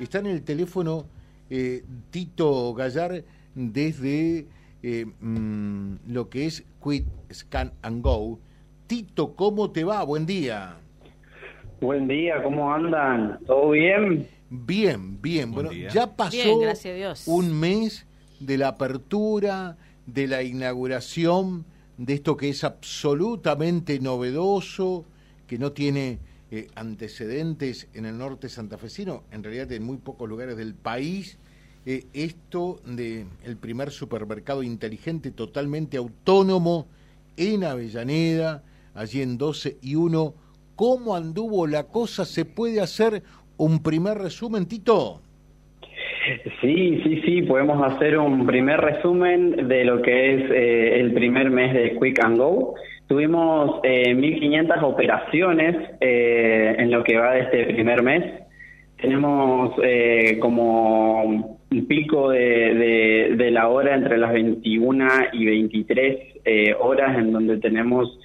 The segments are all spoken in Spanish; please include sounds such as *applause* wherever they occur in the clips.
Está en el teléfono eh, Tito Gallar desde eh, mm, lo que es Quit Scan and Go. Tito, ¿cómo te va? Buen día. Buen día, ¿cómo andan? ¿Todo bien? Bien, bien. bueno, ya pasó un mes de la apertura, de la inauguración de esto que es absolutamente novedoso, que no tiene eh, antecedentes en el norte santafesino, en realidad en muy pocos lugares del país, eh, esto de el primer supermercado inteligente totalmente autónomo en Avellaneda, allí en 12 y 1. ¿Cómo anduvo la cosa? ¿Se puede hacer un primer resumen, Tito? Sí, sí, sí, podemos hacer un primer resumen de lo que es eh, el primer mes de Quick and Go. Tuvimos eh, 1.500 operaciones eh, en lo que va de este primer mes. Tenemos eh, como un pico de, de, la hora entre las 21 y 23 horas en donde tenemos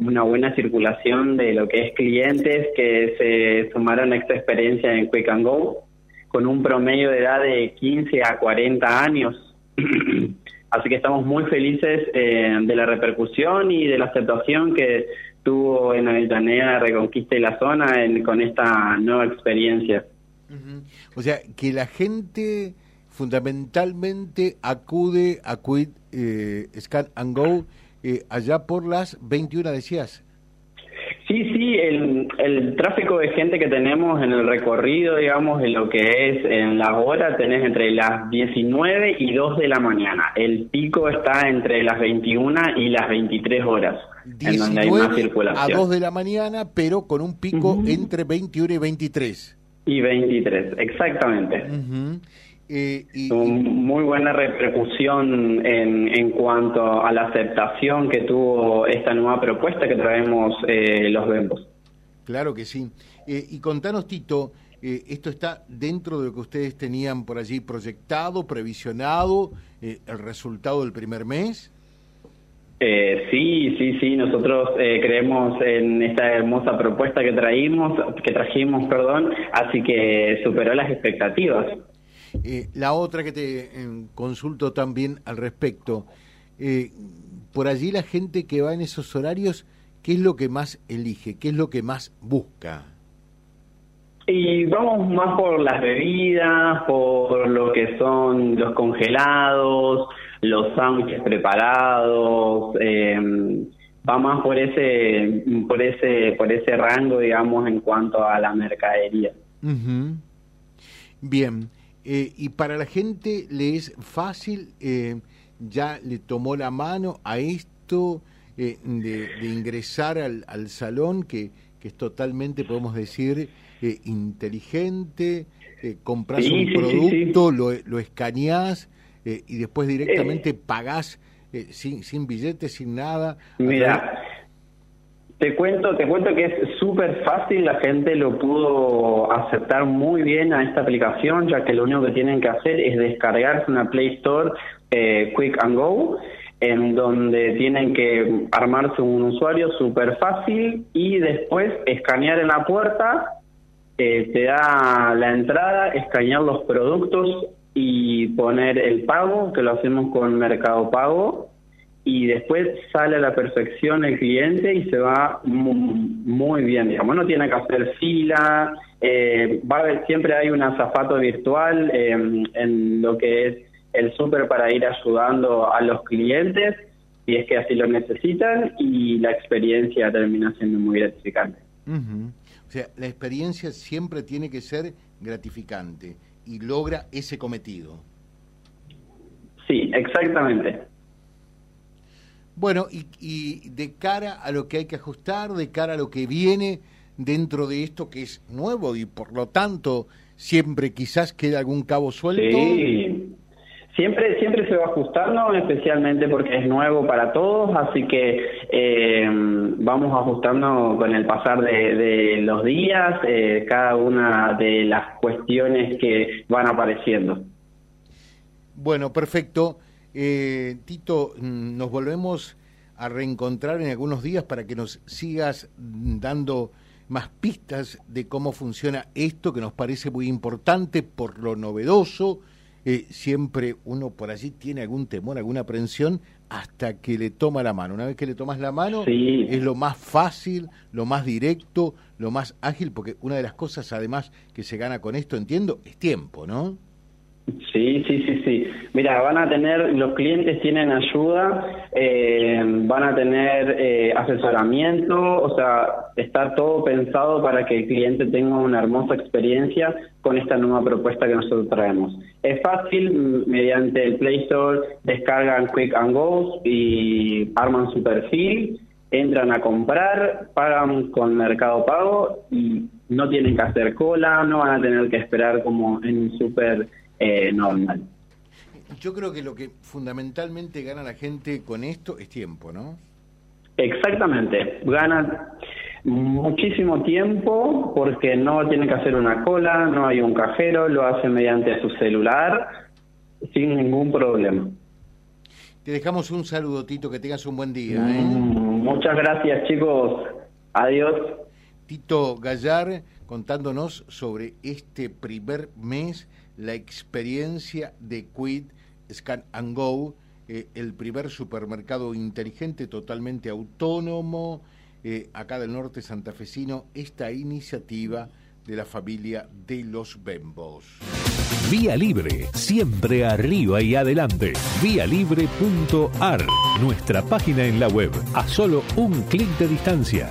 una buena circulación de lo que es clientes que se sumaron a esta experiencia en Quick and Go con un promedio de edad de 15 a 40 años. *clears throat* Así que estamos muy felices eh, de la repercusión y de la aceptación que tuvo en Avellaneda Reconquista y la zona con esta nueva experiencia. O sea, que la gente fundamentalmente acude a Quit eh, Scan and Go eh, allá por las 21, decías. Sí, sí, el, el, tráfico de gente que tenemos en el recorrido, digamos, en lo que es en la hora, tenés entre las 19 y 2 de la mañana. El pico está entre las 21 y las 23 horas, en donde hay más circulación. A 2 de la mañana, pero con un pico entre 21 y 23. Y 23, exactamente. Eh, y, muy buena repercusión en, en cuanto a la aceptación que tuvo esta nueva propuesta que traemos eh, los Bembos. Claro que sí. Eh, y contanos, Tito, eh, ¿esto está dentro de lo que ustedes tenían por allí proyectado, previsionado, el resultado del primer mes? sí, sí, sí. Nosotros creemos en esta hermosa propuesta que traímos, que trajimos, perdón, así que superó las expectativas. Eh, la otra que te eh, consulto también al respecto, eh, por allí la gente que va en esos horarios, ¿qué es lo que más elige? ¿Qué es lo que más busca? Y vamos más por las bebidas, por lo que son los congelados, los sándwiches preparados, va más por ese, por ese, por ese rango, digamos, en cuanto a la mercadería. Bien. Eh, y para la gente le es fácil, eh, ya le tomó la mano a esto eh, de, ingresar al, al salón, que, que, es totalmente, podemos decir, inteligente, compras un producto, Lo, lo escaneás y después directamente pagás sin, sin billetes, sin nada. Mira, te cuento, te cuento que es súper fácil, la gente lo pudo aceptar muy bien a esta aplicación, ya que lo único que tienen que hacer es descargarse una Play Store eh, Quick and Go, en donde tienen que armarse un usuario súper fácil y después escanear en la puerta, eh, te da la entrada, escanear los productos y poner el pago, que lo hacemos con Mercado Pago y después sale a la perfección el cliente y se va muy, bien, digamos, no tiene que hacer fila, eh, va a haber, siempre hay un azafato virtual em, en lo que es el súper para ir ayudando a los clientes, si es que así lo necesitan, y la experiencia termina siendo muy gratificante. O sea, la experiencia siempre tiene que ser gratificante y logra ese cometido. Sí, exactamente. Bueno, y, de cara a lo que hay que ajustar, de cara a lo que viene dentro de esto que es nuevo y por lo tanto siempre quizás queda algún cabo suelto. Sí, siempre, siempre se va ajustando, especialmente porque es nuevo para todos, así que eh, vamos ajustando con el pasar de, los días eh, cada una de las cuestiones que van apareciendo. Bueno, perfecto. Eh, Tito, mm, nos volvemos a reencontrar en algunos días para que nos sigas dando más pistas de cómo funciona esto que nos parece muy importante por lo novedoso. Eh, siempre uno por allí tiene algún temor, alguna aprensión hasta que le toma la mano. Una vez que le tomas la mano es lo más fácil, lo más directo, lo más ágil, porque una de las cosas además que se gana con esto, entiendo, es tiempo, ¿no? Sí, sí, sí, sí. Mira, van a tener, los clientes tienen ayuda, eh, van a tener eh, asesoramiento, o sea, está todo pensado para que el cliente tenga una hermosa experiencia con esta nueva propuesta que nosotros traemos. Es fácil, mediante el Play Store descargan Quick and Go y arman su perfil, entran a comprar, pagan con Mercado Pago y no tienen que hacer cola, no van a tener que esperar como en un super eh, normal. Yo creo que lo que fundamentalmente gana la gente con esto es tiempo, ¿no? Exactamente, gana muchísimo tiempo porque no tienen que hacer una cola, no hay un cajero, lo hacen mediante su celular sin ningún problema. Te dejamos un saludo, Tito, que tengas un buen día. ¿eh? Mm, muchas gracias, chicos. Adiós. Tito Gallar contándonos sobre este primer mes la experiencia de Quid Scan and Go, eh, el primer supermercado inteligente totalmente autónomo eh, acá del norte santafesino, esta iniciativa de la familia de los Bembos. Vía Libre, siempre arriba y adelante. Vialibre.ar, nuestra página en la web, a solo un clic de distancia